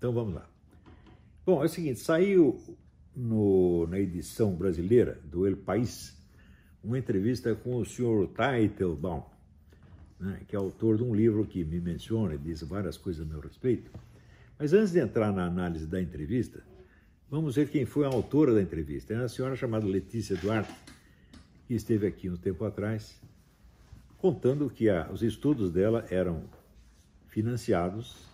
Então vamos lá. Bom, é o seguinte, saiu no, na edição brasileira do El País uma entrevista com o senhor Teitelbaum, né, que é autor de um livro que me menciona e diz várias coisas a meu respeito. Mas antes de entrar na análise da entrevista, vamos ver quem foi a autora da entrevista. É uma senhora chamada Letícia Duarte, que esteve aqui um tempo atrás, contando que a, os estudos dela eram financiados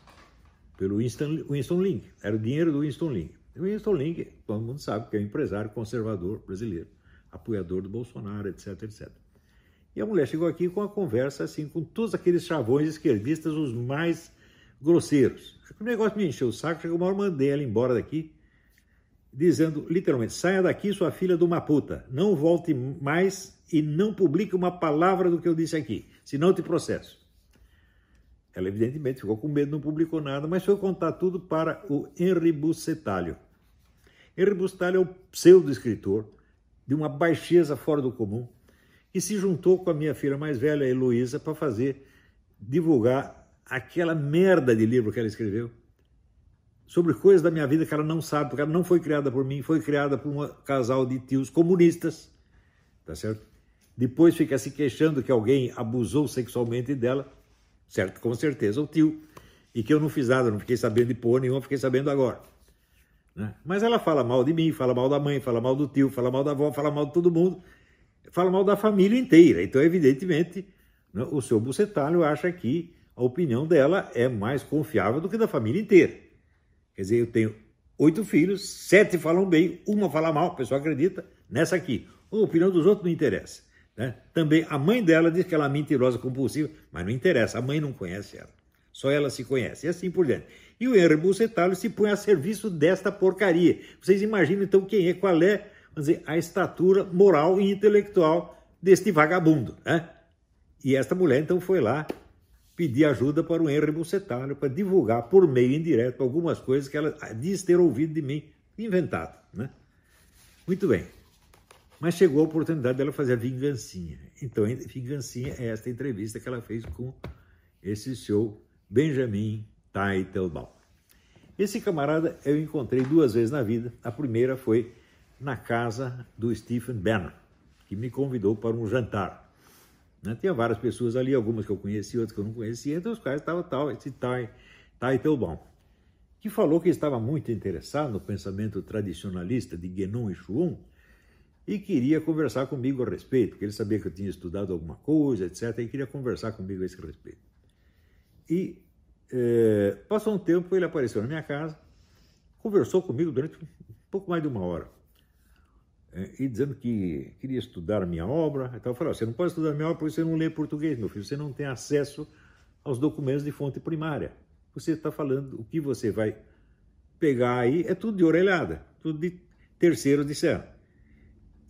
pelo Winston, Winston Link. Era o dinheiro do Winston Link. O Winston Link, todo mundo sabe que é um empresário conservador brasileiro, apoiador do Bolsonaro, etc, etc. E a mulher chegou aqui com uma conversa assim, com todos aqueles chavões esquerdistas, os mais grosseiros. O negócio me encheu o saco, chegou uma hora, mandei ela embora daqui, dizendo literalmente: saia daqui, sua filha de uma puta, não volte mais e não publique uma palavra do que eu disse aqui, senão eu te processo. Ela, evidentemente, ficou com medo, não publicou nada, mas foi contar tudo para o Henri Bussetalho. Henri Bussetalho é o pseudo-escritor de uma baixeza fora do comum, que se juntou com a minha filha mais velha, Heloísa, para fazer, divulgar aquela merda de livro que ela escreveu sobre coisas da minha vida que ela não sabe, porque ela não foi criada por mim, foi criada por um casal de tios comunistas, tá certo? Depois fica se queixando que alguém abusou sexualmente dela, certo? Com certeza o tio, e que eu não fiz nada, não fiquei sabendo de porra nenhuma, fiquei sabendo agora. Né? Mas ela fala mal de mim, fala mal da mãe, fala mal do tio, fala mal da avó, fala mal de todo mundo, fala mal da família inteira. Então, evidentemente, né, o seu Bucetalho acha que a opinião dela é mais confiável do que da família inteira. Quer dizer, eu tenho oito filhos, sete falam bem, uma fala mal, o pessoal acredita nessa aqui. A opinião dos outros não interessa. Né? Também a mãe dela diz que ela é mentirosa compulsiva, mas não interessa, a mãe não conhece ela. Só ela se conhece, e assim por diante. E o Henry Bucetalho se põe a serviço desta porcaria. Vocês imaginam então quem é, qual é, dizer, a estatura moral e intelectual deste vagabundo, né? E esta mulher então foi lá pedir ajuda para o Henry Bucetalho para divulgar por meio indireto algumas coisas que ela diz ter ouvido de mim, inventado, né? Muito bem. Mas chegou a oportunidade dela fazer a vingancinha. Então, a vingancinha é esta entrevista que ela fez com esse seu Benjamin Teitelbaum. Esse camarada eu encontrei duas vezes na vida. A primeira foi na casa do Stephen Bannon, que me convidou para um jantar. Né? Tinha várias pessoas ali, algumas que eu conhecia, outras que eu não conhecia, entre os quais estava tal, esse Teitelbaum, que falou que estava muito interessado no pensamento tradicionalista de Guénon e Chuon, e queria conversar comigo a respeito, porque ele sabia que eu tinha estudado alguma coisa, etc., e queria conversar comigo a esse respeito. E é, passou um tempo, ele apareceu na minha casa, conversou comigo durante um pouco mais de uma hora, é, e dizendo que queria estudar a minha obra. Então eu falei: você não pode estudar a minha obra porque você não lê português, meu filho, você não tem acesso aos documentos de fonte primária. Você está falando, o que você vai pegar aí é tudo de orelhada, tudo de terceiro de céu.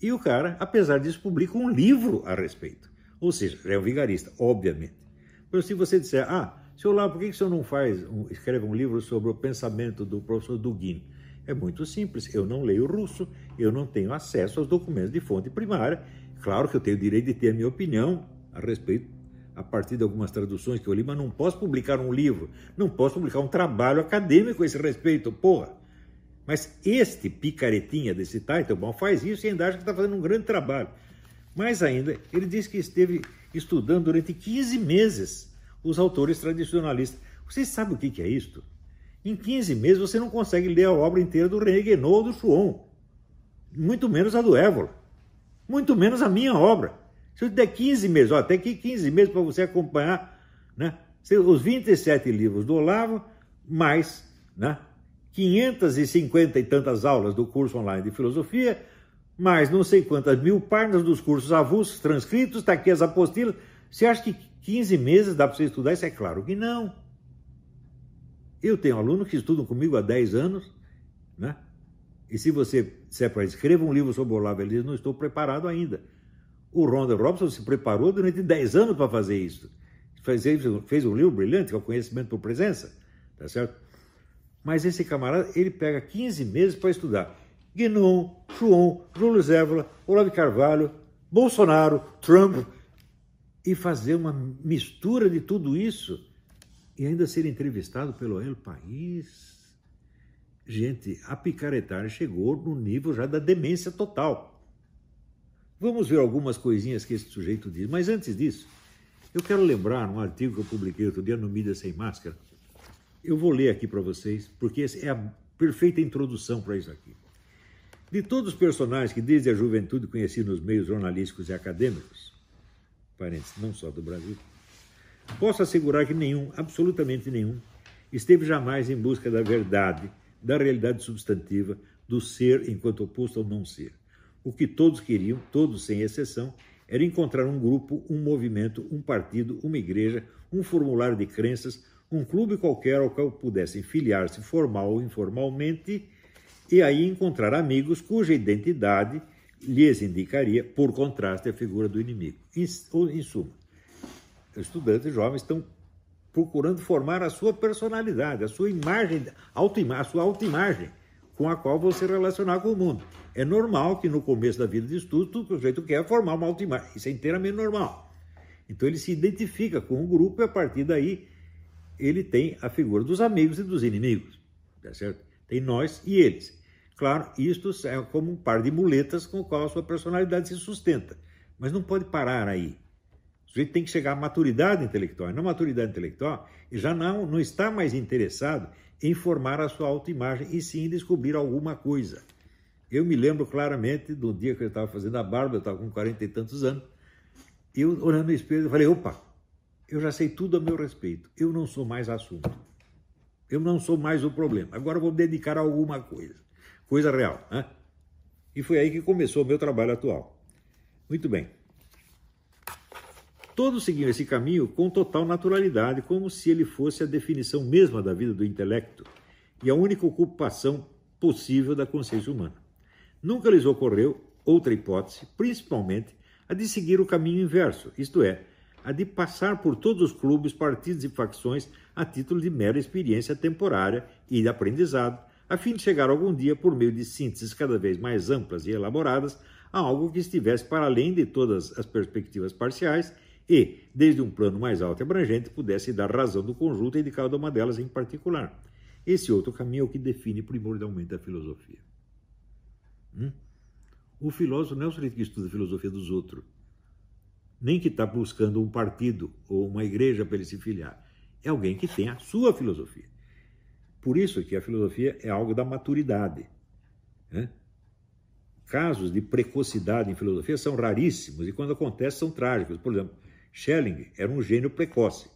E o cara, apesar disso, publica um livro a respeito. Ou seja, é um vigarista, obviamente. Mas se você disser, ah, senhor lá, por que o senhor não faz, um, escreve um livro sobre o pensamento do professor Dugin? É muito simples, eu não leio russo, eu não tenho acesso aos documentos de fonte primária. Claro que eu tenho o direito de ter a minha opinião a respeito, a partir de algumas traduções que eu li, mas não posso publicar um livro, não posso publicar um trabalho acadêmico a esse respeito, porra. Mas este picaretinha desse Teitelbaum faz isso e ainda acha que está fazendo um grande trabalho. Mais ainda, ele diz que esteve estudando durante 15 meses os autores tradicionalistas. Vocês sabem o que é isto? Em 15 meses você não consegue ler a obra inteira do René Guénon ou do Chuon. Muito menos a do Évora. Muito menos a minha obra. Se eu der 15 meses, ó, até que 15 meses para você acompanhar né, os 27 livros do Olavo, mais né, 550 e tantas aulas do curso online de filosofia, mais não sei quantas mil páginas dos cursos avulsos transcritos, está aqui as apostilas. Você acha que 15 meses dá para você estudar isso? É claro que não. Eu tenho alunos que estudam comigo há 10 anos, né? E se você disser para escreva um livro sobre o Olavo Elias, não estou preparado ainda. O Ronda Robson se preparou durante 10 anos para fazer isso. Fez, fez um livro brilhante, que é o Conhecimento por Presença, tá certo? Mas esse camarada, ele pega 15 meses para estudar. Guinon, Chuon, Júlio Zévola, Olavo Carvalho, Bolsonaro, Trump, e fazer uma mistura de tudo isso e ainda ser entrevistado pelo El País. gente, a picaretagem chegou no nível já da demência total. Vamos ver algumas coisinhas que esse sujeito diz. Mas antes disso, eu quero lembrar um artigo que eu publiquei outro dia no Mídia Sem Máscara. Eu vou ler aqui para vocês, porque é a perfeita introdução para isso aqui. De todos os personagens que desde a juventude conheci nos meios jornalísticos e acadêmicos, parentes não só do Brasil, posso assegurar que nenhum, absolutamente nenhum, esteve jamais em busca da verdade, da realidade substantiva, do ser enquanto oposto ao não ser. O que todos queriam, todos sem exceção, era encontrar um grupo, um movimento, um partido, uma igreja, um formulário de crenças, um clube qualquer ao qual pudessem filiar-se formal ou informalmente e aí encontrar amigos cuja identidade lhes indicaria, por contraste, a figura do inimigo. Em, em suma, estudantes jovens estão procurando formar a sua personalidade, a sua imagem, a sua autoimagem com a qual se relacionar com o mundo. É normal que no começo da vida de estudo, tudo que o sujeito quer é formar uma autoimagem. Isso é inteiramente normal. Então ele se identifica com o grupo e a partir daí ele tem a figura dos amigos e dos inimigos. Tá certo? Tem nós e eles. Claro, isto é como um par de muletas com o qual a sua personalidade se sustenta. Mas não pode parar aí. O sujeito tem que chegar à maturidade intelectual. E na maturidade intelectual, ele já não, não está mais interessado em formar a sua autoimagem e sim em descobrir alguma coisa. Eu me lembro claramente do dia que eu estava fazendo a barba, eu estava com 40 e tantos anos, eu olhando no espelho, eu falei, opa, eu já sei tudo a meu respeito, eu não sou mais assunto, eu não sou mais o problema, agora vou me dedicar a alguma coisa, coisa real. Né? E foi aí que começou o meu trabalho atual. Muito bem. Todos seguiam esse caminho com total naturalidade, como se ele fosse a definição mesma da vida do intelecto e a única ocupação possível da consciência humana. Nunca lhes ocorreu outra hipótese, principalmente a de seguir o caminho inverso, isto é, a de passar por todos os clubes, partidos e facções a título de mera experiência temporária e de aprendizado, a fim de chegar algum dia, por meio de sínteses cada vez mais amplas e elaboradas, a algo que estivesse para além de todas as perspectivas parciais e, desde um plano mais alto e abrangente, pudesse dar razão do conjunto e de cada uma delas em particular. Esse outro caminho é o que define primordialmente a filosofia. Hum? O filósofo não é o sujeito que estuda a filosofia dos outros, nem que está buscando um partido ou uma igreja para ele se filiar. É alguém que tem a sua filosofia. Por isso que a filosofia é algo da maturidade. Né? Casos de precocidade em filosofia são raríssimos e quando acontece são trágicos. Por exemplo, Schelling era um gênio precoce.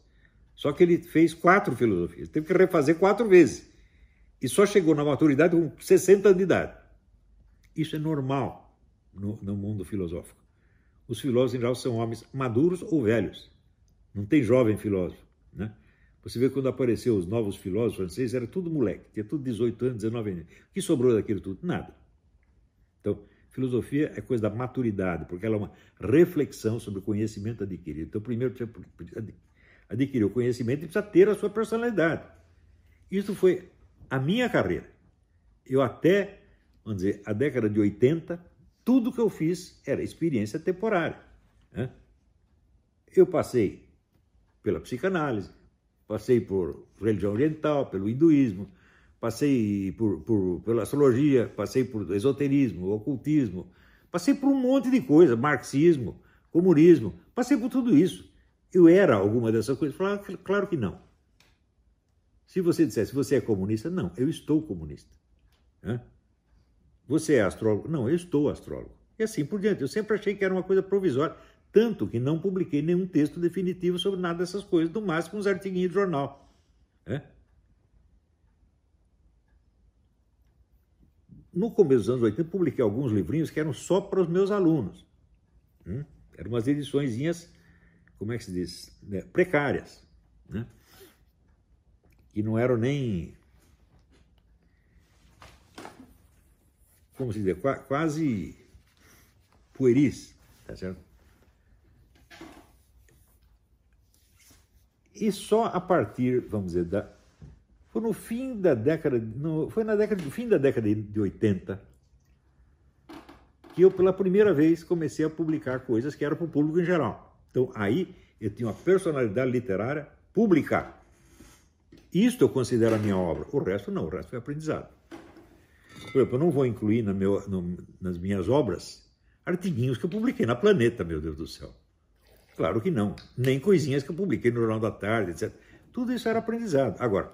Só que ele fez quatro filosofias, teve que refazer quatro vezes. E só chegou na maturidade com 60 anos de idade. Isso é normal no, no mundo filosófico. Os filósofos, em geral, são homens maduros ou velhos. Não tem jovem filósofo. Né? Você vê quando apareceu os novos filósofos franceses, era tudo moleque, tinha tudo 18 anos, 19 anos. O que sobrou daquilo tudo? Nada. Então, Filosofia é coisa da maturidade, porque ela é uma reflexão sobre o conhecimento adquirido. Então, primeiro precisa adquirir o conhecimento e precisa ter a sua personalidade. Isso foi a minha carreira. Eu até, vamos dizer, a década de 80, tudo que eu fiz era experiência temporária. Né? Eu passei pela psicanálise, passei por religião oriental, pelo hinduísmo, passei por, por, pela astrologia, passei por esoterismo, ocultismo, passei por um monte de coisa, marxismo, comunismo, passei por tudo isso. Eu era alguma dessas coisas? Falava, claro que não. Se você dissesse, você é comunista? Não, eu estou comunista. Hã? Você é astrólogo? Não, eu estou astrólogo. E assim por diante. Eu sempre achei que era uma coisa provisória, tanto que não publiquei nenhum texto definitivo sobre nada dessas coisas, no máximo uns artiguinhos de jornal. Hã? no começo dos anos 80, publiquei alguns livrinhos que eram só para os meus alunos. Hum? Eram umas ediçõezinhas, como é que se diz, né? precárias, né? que não eram nem, como se diz, quase pueris, tá certo? E só a partir, vamos dizer, da foi no fim da década, no, foi na década, no fim da década de 80 que eu pela primeira vez comecei a publicar coisas que eram para o público em geral. Então aí eu tinha uma personalidade literária pública. Isto eu considero a minha obra. O resto não, o resto foi aprendizado. Por exemplo, eu não vou incluir meu, no, nas minhas obras artiguinhos que eu publiquei na Planeta, meu Deus do céu. Claro que não. Nem coisinhas que eu publiquei no Jornal da Tarde, etc. Tudo isso era aprendizado. Agora,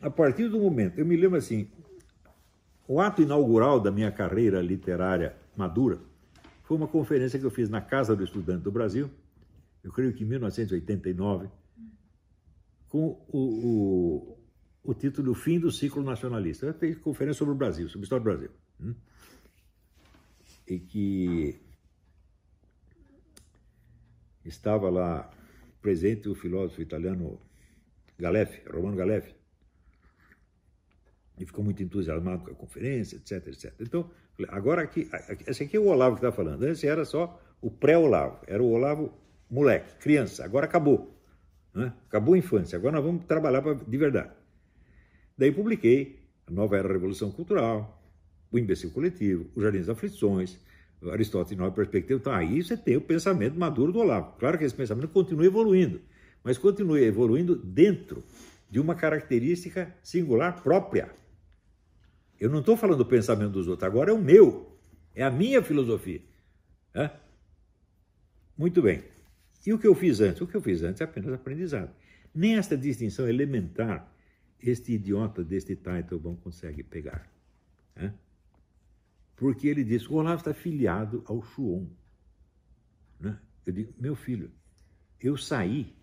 a partir do momento, eu me lembro assim, o ato inaugural da minha carreira literária madura foi uma conferência que eu fiz na Casa do Estudante do Brasil, eu creio que em 1989, com o, o, o título Fim do Ciclo Nacionalista. Fiz conferência sobre o Brasil, sobre a história do Brasil. Hum? E que estava lá presente o filósofo italiano Galeffi, Romano Galeffi, e ficou muito entusiasmado com a conferência, etc, etc. Então, agora aqui, esse aqui é o Olavo que está falando. Esse era só o pré-Olavo, era o Olavo moleque, criança. Agora acabou, né? acabou a infância. Agora nós vamos trabalhar pra, de verdade. Daí publiquei a Nova Era da Revolução Cultural, o Imbecil Coletivo, o Jardim das Aflições, Aristóteles Nova Perspectiva. Então aí você tem o pensamento maduro do Olavo. Claro que esse pensamento continua evoluindo, mas continua evoluindo dentro de uma característica singular própria. Eu não estou falando do pensamento dos outros, agora é o meu, é a minha filosofia. É? Muito bem. E o que eu fiz antes? O que eu fiz antes é apenas aprendizado. Nem esta distinção elementar este idiota deste Teitelbaum consegue pegar. É? Porque ele diz: o Olavo está filiado ao Shuon. Né? Eu digo: meu filho, eu saí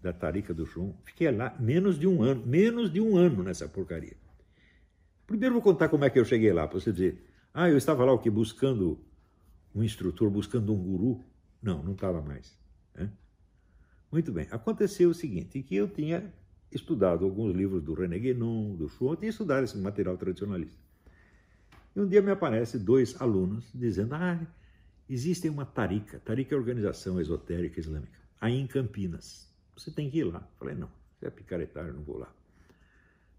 da Tarica do Shuon, fiquei lá menos de um ano, menos de um ano nessa porcaria. Primeiro vou contar como é que eu cheguei lá, para você dizer, ah, eu estava lá o que buscando um instrutor, buscando um guru. Não, não estava mais. Né? Muito bem, aconteceu o seguinte, que eu tinha estudado alguns livros do René Guénon, do eu tinha estudado esse material tradicionalista. E um dia me aparece dois alunos dizendo, ah, existe uma tarika, tarika é organização esotérica islâmica, aí em Campinas. Você tem que ir lá. Falei, não, você é picaretário, não vou lá.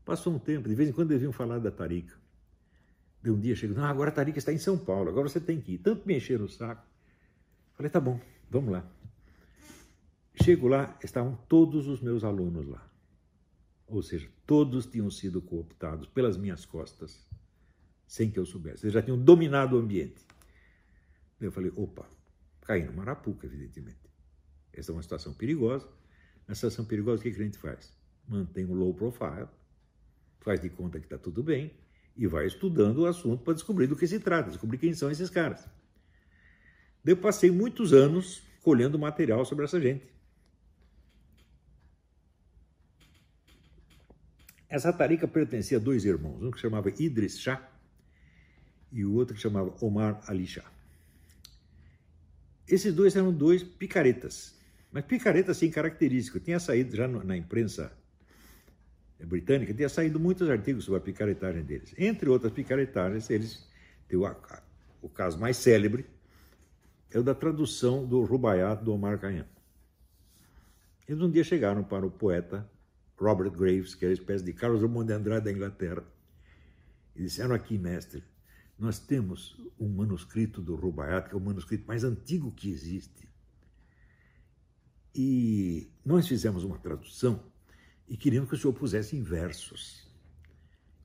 Passou um tempo, de vez em quando eles vinham falar da Tarica. De um dia chegou, não, agora a Tarica está em São Paulo, agora você tem que ir. Tanto me encheram o saco. Falei, tá bom, vamos lá. Chego lá, estavam todos os meus alunos lá. Ou seja, todos tinham sido cooptados pelas minhas costas, sem que eu soubesse. Eles já tinham dominado o ambiente. Eu falei, opa, caí no Marapuca, evidentemente. Essa é uma situação perigosa. Na situação perigosa, o que a gente faz? Mantém o low profile, faz de conta que está tudo bem e vai estudando o assunto para descobrir do que se trata, descobrir quem são esses caras. Eu passei muitos anos colhendo material sobre essa gente. Essa tarica pertencia a dois irmãos, um que chamava Idris Shah e o outro que chamava Omar Ali Shah. Esses dois eram dois picaretas, mas picaretas sem característica. Tinha saído já na imprensa britânica, tinha saído muitos artigos sobre a picaretagem deles. Entre outras picaretagens, eles têm o, o caso mais célebre, é o da tradução do Rubaiyat do Omar Khayyam. Eles um dia chegaram para o poeta Robert Graves, que era uma espécie de Carlos Drummond de Andrade da Inglaterra, e disseram aqui, mestre, nós temos um manuscrito do Rubaiyat, que é o manuscrito mais antigo que existe. E nós fizemos uma tradução e queriam que o senhor pusesse em versos.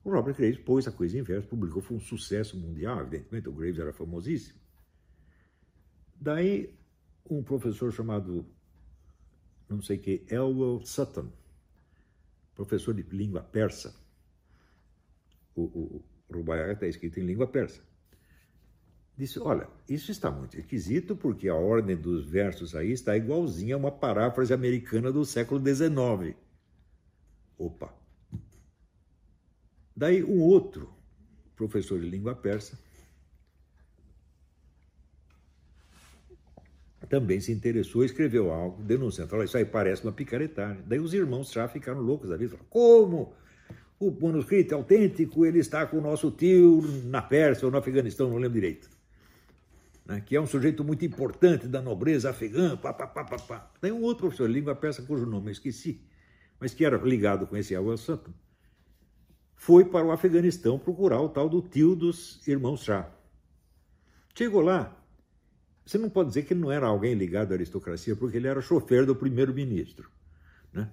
O Robert Graves pôs a coisa em versos, publicou, foi um sucesso mundial, evidentemente, o Graves era famosíssimo. Daí, um professor chamado, não sei que, Elwell Sutton, professor de língua persa, o, o, o Rubaiyat está escrito em língua persa, disse, olha, isso está muito esquisito porque a ordem dos versos aí está igualzinha a uma paráfrase americana do século XIX. Opa! Daí um outro professor de língua persa também se interessou, escreveu algo, denunciando, falou, isso aí parece uma picaretagem. Daí os irmãos já ficaram loucos da vida, falaram, como? O manuscrito é autêntico, ele está com o nosso tio na Pérsia ou no Afeganistão, não lembro direito. Né? Que é um sujeito muito importante da nobreza afegã, pá, pá, pá, pá, pá. Daí um outro professor de língua persa, cujo nome eu esqueci, mas que era ligado com esse Awal Santo, foi para o Afeganistão procurar o tal do tio dos irmãos Shah. Chegou lá, você não pode dizer que ele não era alguém ligado à aristocracia, porque ele era chofer do primeiro-ministro. Né?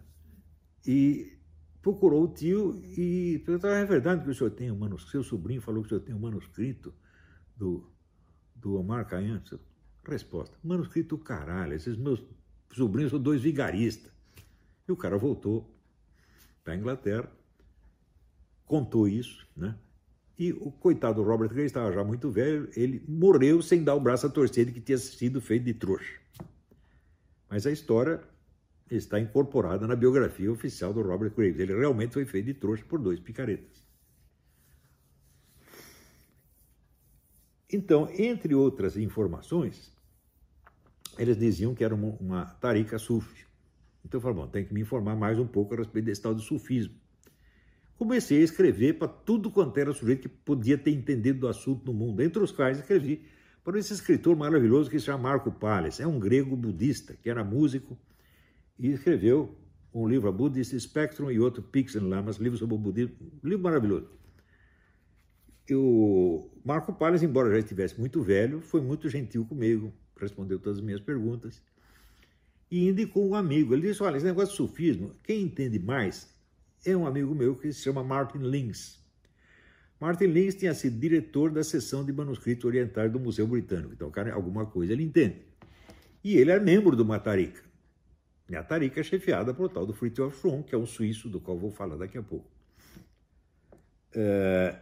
E procurou o tio e perguntou: é verdade que o senhor tem um manuscrito? Seu sobrinho falou que o senhor tem um manuscrito do, do Omar Khayyam? Resposta: manuscrito caralho, esses meus sobrinhos são dois vigaristas. E o cara voltou para a Inglaterra, contou isso, né? E o coitado Robert Gray estava já muito velho, ele morreu sem dar o braço a torcer de que tinha sido feito de trouxa. Mas a história está incorporada na biografia oficial do Robert Graves. Ele realmente foi feito de trouxa por dois picaretas. Então, entre outras informações, eles diziam que era uma, uma tarica sufi. Então eu falei, bom, tem que me informar mais um pouco a respeito desse tal de sufismo. Comecei a escrever para tudo quanto era sujeito que podia ter entendido do assunto no mundo, entre os quais escrevi para esse escritor maravilhoso que se chama Marco Palles. É um grego budista, que era músico e escreveu um livro, a Buddhist Spectrum, e outro, Pix and Lamas, livro sobre o budismo, livro maravilhoso. O Marco Palles, embora já estivesse muito velho, foi muito gentil comigo, respondeu todas as minhas perguntas e indicou um amigo. Ele disse: Olha, esse negócio de sufismo, quem entende mais é um amigo meu que se chama Martin Lins. Martin Lins tinha sido diretor da seção de manuscritos orientais do Museu Britânico, então, cara, alguma coisa ele entende. E ele é membro do Matarica. E a Tarica é chefiada por tal do Fritjof Schromm, que é um suíço do qual vou falar daqui a pouco. É...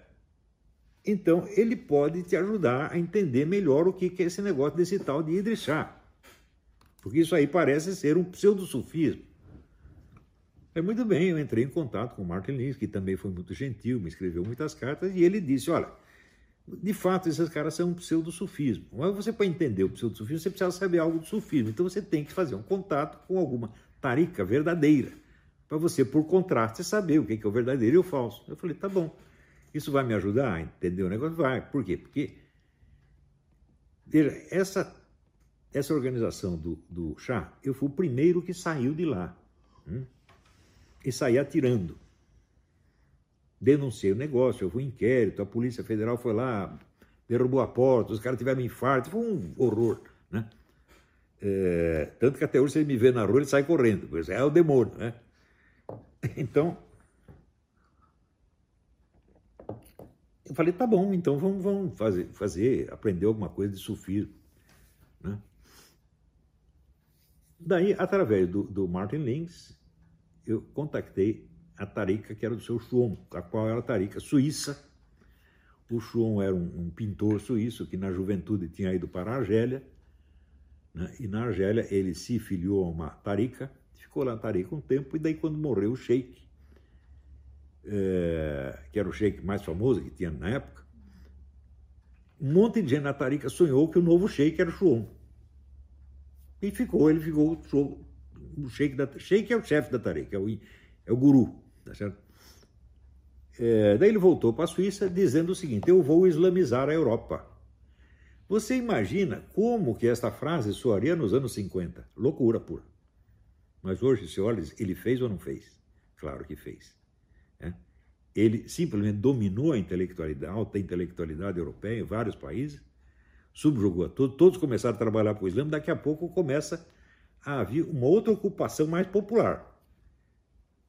Então, ele pode te ajudar a entender melhor o que é esse negócio desse tal de Idris Shah. Porque isso aí parece ser um pseudo-sufismo. É muito bem, eu entrei em contato com o Martin Lins, que também foi muito gentil, me escreveu muitas cartas, e ele disse: olha, de fato, esses caras são um pseudo-sufismo. Mas você, para entender o pseudo-sufismo, você precisa saber algo do sufismo. Então você tem que fazer um contato com alguma tarica verdadeira, para você, por contraste, saber o que é o verdadeiro e o falso. Eu falei: tá bom, isso vai me ajudar a entender o negócio? Vai. Por quê? Porque veja, essa essa organização do, do chá, eu fui o primeiro que saiu de lá. Hum? E saí atirando. Denunciei o negócio, eu fui inquérito, a Polícia Federal foi lá, derrubou a porta, os caras tiveram um infarto, foi um horror. Né? É, tanto que até hoje, se ele me vê na rua, ele sai correndo, pois é o demônio. Né? Então, eu falei, tá bom, então vamos, vamos fazer, fazer, aprender alguma coisa de sufismo. Né? Daí, através do, do Martin Lins, eu contactei a Tarica, que era do seu Schwon, a qual era a Tarica suíça. O Schwon era um, um, pintor suíço que na juventude tinha ido para a Argélia, né? e na Argélia ele se filiou a uma Tarica, ficou lá na Tarica um tempo, e daí quando morreu o sheik, é, que era o sheik mais famoso que tinha na época, um monte de gente na Tarica sonhou que o novo sheik era o Schwon. E ficou, ele ficou o sheik da sheik é o chefe da Tariq, é o, é o guru, tá certo? É, daí ele voltou para a Suíça dizendo o seguinte: eu vou islamizar a Europa. Você imagina como que esta frase soaria nos anos 50? Loucura pura. Mas hoje, se olha, ele fez ou não fez? Claro que fez. Né? Ele simplesmente dominou a intelectualidade, a alta intelectualidade europeia em vários países subjugou a todos, todos começaram a trabalhar com o Islã, daqui a pouco começa a haver uma outra ocupação mais popular.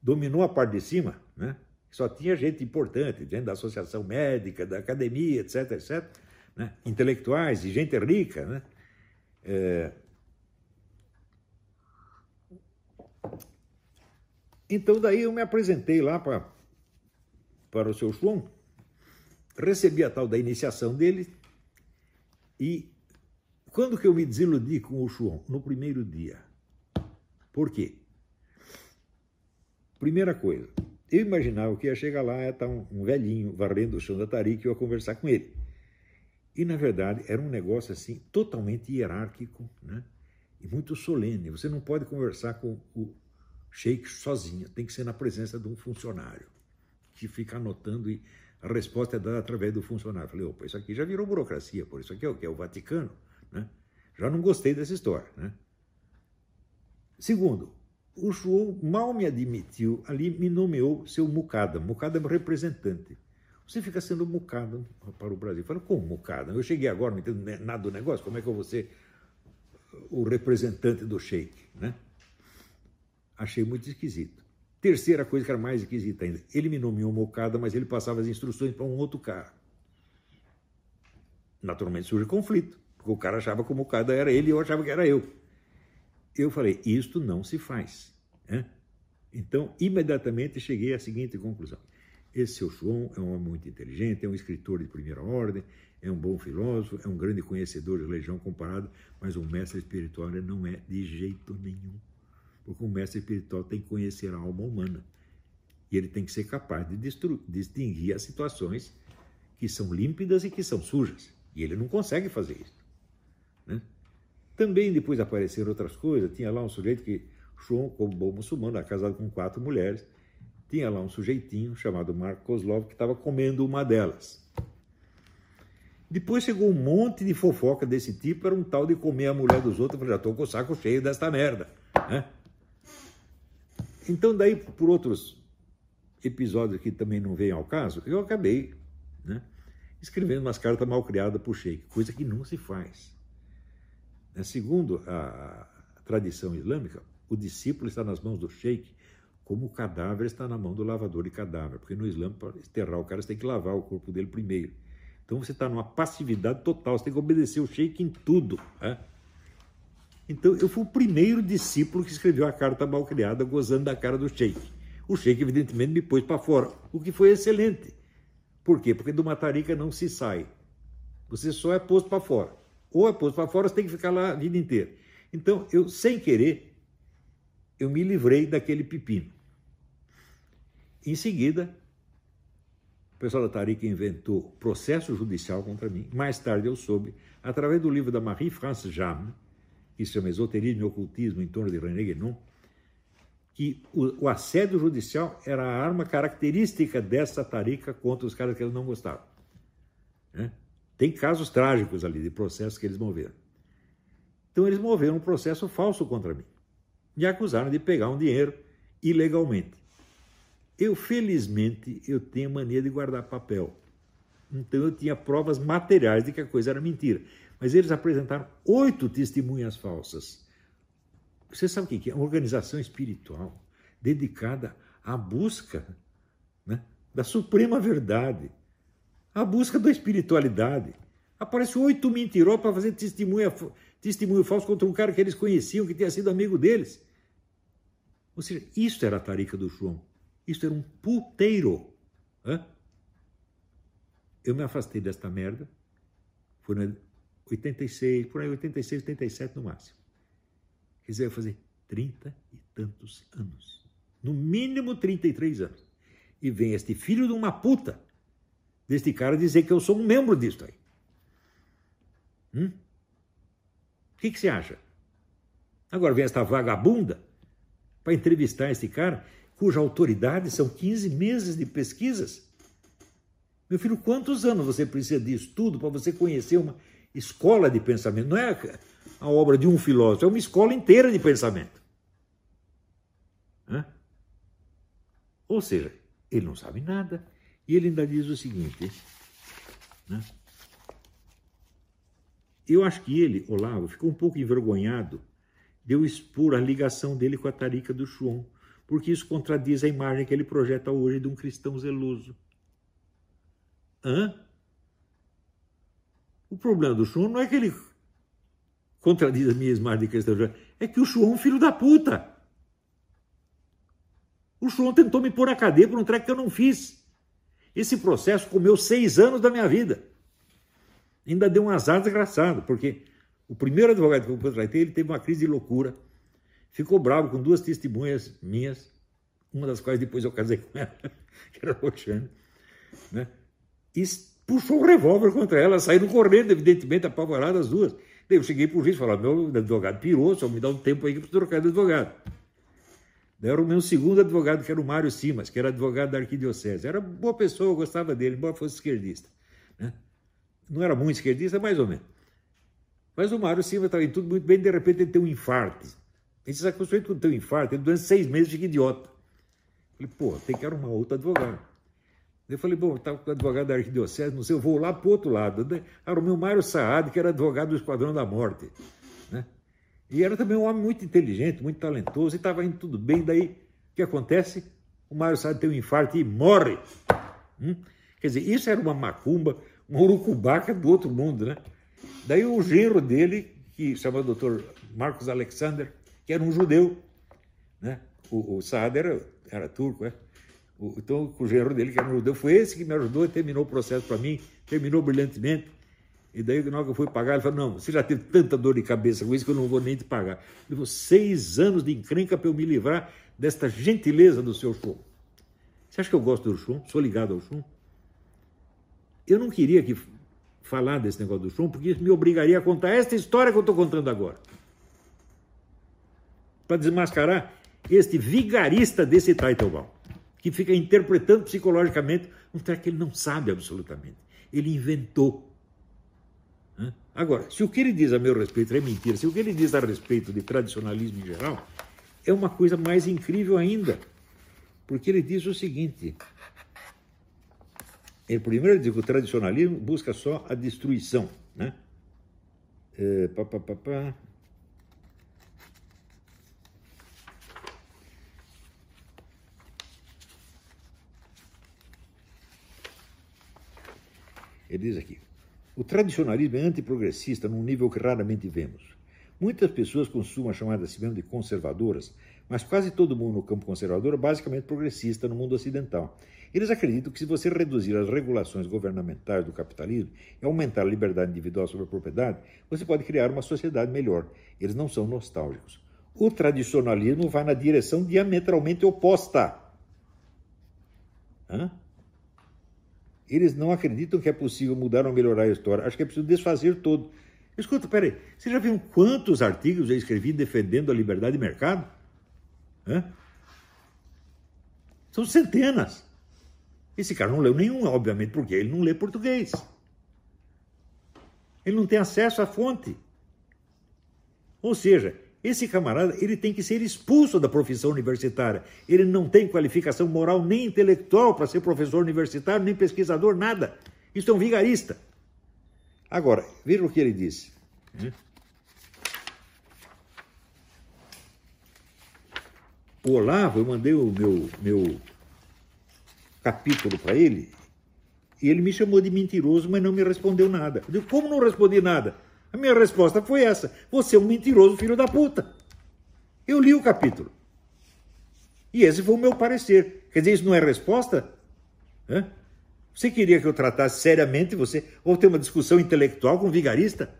Dominou a parte de cima, né? só tinha gente importante, gente da associação médica, da academia, etc, etc, né? intelectuais e gente rica. Né? É... Então daí eu me apresentei lá para, para o seu João, recebi a tal da iniciação dele, e quando que eu me desiludi com o Chuon? No primeiro dia. Por quê? Primeira coisa, eu imaginava que ia chegar lá e estar um, um velhinho varrendo o chão da Tariq e eu ia conversar com ele. E, na verdade, era um negócio assim totalmente hierárquico né? e muito solene. Você não pode conversar com o sheik sozinho, tem que ser na presença de um funcionário que fica anotando e a resposta é dada através do funcionário. Falei, opa, isso aqui já virou burocracia, por isso aqui é o que é o Vaticano, né? Já não gostei dessa história, né? Segundo, o João mal me admitiu, ali me nomeou seu mucada. Mucada é meu representante. Você fica sendo mucada para o Brasil. Falei, como mucada? Eu cheguei agora, não entendo nada do negócio, como é que eu vou ser o representante do sheik, né? Achei muito esquisito. Terceira coisa que era mais esquisita ainda, ele me nomeou mocada, mas ele passava as instruções para um outro cara. Naturalmente surge conflito, porque o cara achava que o mocada era ele e eu achava que era eu. Eu falei, isto não se faz. Né? Então, imediatamente cheguei à seguinte conclusão. Esse seu João é um homem muito inteligente, é um escritor de primeira ordem, é um bom filósofo, é um grande conhecedor de religião comparado, mas um mestre espiritual não é de jeito nenhum. Porque um mestre espiritual tem que conhecer a alma humana. E ele tem que ser capaz de distinguir as situações que são límpidas e que são sujas. E ele não consegue fazer isso. Né? Também depois apareceram outras coisas. Tinha lá um sujeito que, João, como bom muçulmano, era casado com quatro mulheres. Tinha lá um sujeitinho chamado Mark Kozlov que estava comendo uma delas. Depois chegou um monte de fofoca desse tipo, era um tal de comer a mulher dos outros. Eu falei, já estou com o saco cheio desta merda. Né? Então, daí, por outros episódios que também não vêm ao caso, eu acabei né, escrevendo umas cartas mal criadas para o sheik, coisa que não se faz. Né, segundo a tradição islâmica, o discípulo está nas mãos do sheik como o cadáver está na mão do lavador de cadáver, porque no Islã, para enterrar o cara, você tem que lavar o corpo dele primeiro. Então você está numa passividade total, você tem que obedecer o sheik em tudo. Né? Então, eu fui o primeiro discípulo que escreveu a carta mal criada, gozando da cara do Sheik. O Sheik, evidentemente, me pôs para fora, o que foi excelente. Por quê? Porque do Matarica não se sai. Você só é posto para fora. Ou é posto para fora, você tem que ficar lá a vida inteira. Então, eu, sem querer, eu me livrei daquele pepino. Em seguida, o pessoal da Tarica inventou processo judicial contra mim. Mais tarde eu soube, através do livro da Marie-France Jamme, que se chama Esoterismo e Ocultismo em torno de René Guénon, que o, o, assédio judicial era a arma característica dessa tarica contra os caras que eles não gostavam. Né? Tem casos trágicos ali de processos que eles moveram. Então eles moveram um processo falso contra mim. Me acusaram de pegar um dinheiro ilegalmente. Eu, felizmente, eu tenho mania de guardar papel. Então eu tinha provas materiais de que a coisa era mentira. Mas eles apresentaram oito testemunhas falsas. Você sabe o que é? Uma organização espiritual dedicada à busca né, da suprema verdade, à busca da espiritualidade. Aparece oito mentirosos para fazer testemunha, testemunho falso contra um cara que eles conheciam, que tinha sido amigo deles. Ou seja, isso era a tarica do João. Isso era um puteiro. Hã? Eu me afastei desta merda. Foi 86, por aí 86, 87 no máximo. Quer dizer, eu fazer 30 e tantos anos. No mínimo 33 anos. E vem este filho de uma puta deste cara dizer que eu sou um membro disto aí. Hum? O que, que você acha? Agora vem esta vagabunda para entrevistar este cara, cuja autoridade são 15 meses de pesquisas. Meu filho, quantos anos você precisa de estudo para você conhecer uma escola de pensamento. Não é a obra de um filósofo, é uma escola inteira de pensamento. Hã? Ou seja, ele não sabe nada. E ele ainda diz o seguinte: né? eu acho que ele, Olavo, ficou um pouco envergonhado de eu expor a ligação dele com a tarica do João, porque isso contradiz a imagem que ele projeta hoje de um cristão zeloso. Hã? O problema do João não é que ele contradiz a minha imagem de cristão, é que o João é um filho da puta. O João tentou me pôr na cadeia por um treco que eu não fiz. Esse processo comeu seis anos da minha vida. Ainda deu um azar desgraçado, porque o primeiro advogado que eu contratei, ele teve uma crise de loucura, ficou bravo com duas testemunhas minhas, uma das quais depois eu casei com ela, que era a Roxane, né? E puxou o revólver contra ela, saíram correndo, evidentemente, apavoradas as duas. Daí eu cheguei para o juiz e falei, meu advogado pirou, só me dá um tempo aí para trocar de advogado. Era o meu segundo advogado, que era o Mário Simas, que era advogado da arquidiocese. Era boa pessoa, eu gostava dele, embora fosse esquerdista. Né? Não era muito esquerdista, mais ou menos. Mas o Mário Simas estava em tudo muito bem, de repente ele tem um infarto. Ele se acostumou quando tem um infarto, ele durante seis meses fica idiota. Eu falei, pô, tem que arrumar outro advogado. Eu falei, bom, estava com o advogado da arquidiocese, não sei, eu vou lá para o outro lado. Era o meu Mário Saad, que era advogado do Esquadrão da Morte. E era também um homem muito inteligente, muito talentoso, e estava indo tudo bem. Daí que acontece? O Mário Sade tem um infarto e morre. Hum? Quer dizer, isso era uma macumba, uma urucubaca do outro mundo, né? Daí o genro dele, que chama Dr. Marcos Alexander, que era um judeu, né? O, o era, era turco, é? O, então, o genro dele, que era um judeu, foi esse que me ajudou e terminou o processo para mim, terminou brilhantemente. E daí, na hora que eu fui pagar, ele falou: Não, você já teve tanta dor de cabeça com isso que eu não vou nem te pagar. Ele falou: Seis anos de encrenca para eu me livrar desta gentileza do seu show. Você acha que eu gosto do chum? Sou ligado ao chum? Eu não queria que falar desse negócio do chum, porque isso me obrigaria a contar esta história que eu estou contando agora. Para desmascarar este vigarista desse Teitelbaum, que fica interpretando psicologicamente um treco que ele não sabe absolutamente. Ele inventou. Agora, se o que ele diz a meu respeito é mentira, se o que ele diz a respeito de tradicionalismo em geral, é uma coisa mais incrível ainda. Porque ele diz o seguinte: ele primeiro diz que o tradicionalismo busca só a destruição, né? É, pá, pá, pá, pá. Ele diz aqui: o tradicionalismo é antiprogressista num nível que raramente vemos. Muitas pessoas consumam a chamada a si mesmo de conservadoras, mas quase todo mundo no campo conservador é basicamente progressista no mundo ocidental. Eles acreditam que se você reduzir as regulações governamentais do capitalismo e aumentar a liberdade individual sobre a propriedade, você pode criar uma sociedade melhor. Eles não são nostálgicos. O tradicionalismo vai na direção diametralmente oposta. Hã? Eles não acreditam que é possível mudar ou melhorar a história. Acho que é preciso desfazer todo. Escuta, peraí, você já viu quantos artigos eu escrevi defendendo a liberdade de mercado? Hã? São centenas. Esse cara não leu nenhum, obviamente, porque ele não lê português. Ele não tem acesso à fonte. Ou seja, esse camarada ele tem que ser expulso da profissão universitária. Ele não tem qualificação moral nem intelectual para ser professor universitário, nem pesquisador, nada. Isso é um vigarista. Agora, veja o que ele disse. O Olavo, eu mandei o meu, meu capítulo para ele e ele me chamou de mentiroso, mas não me respondeu nada. Eu digo, como não respondi nada? A minha resposta foi essa: você é um mentiroso filho da puta. Eu li o capítulo. E esse foi o meu parecer. Quer dizer, isso não é resposta? Hã? Você queria que eu tratasse seriamente você, ou ter uma discussão intelectual com um vigarista?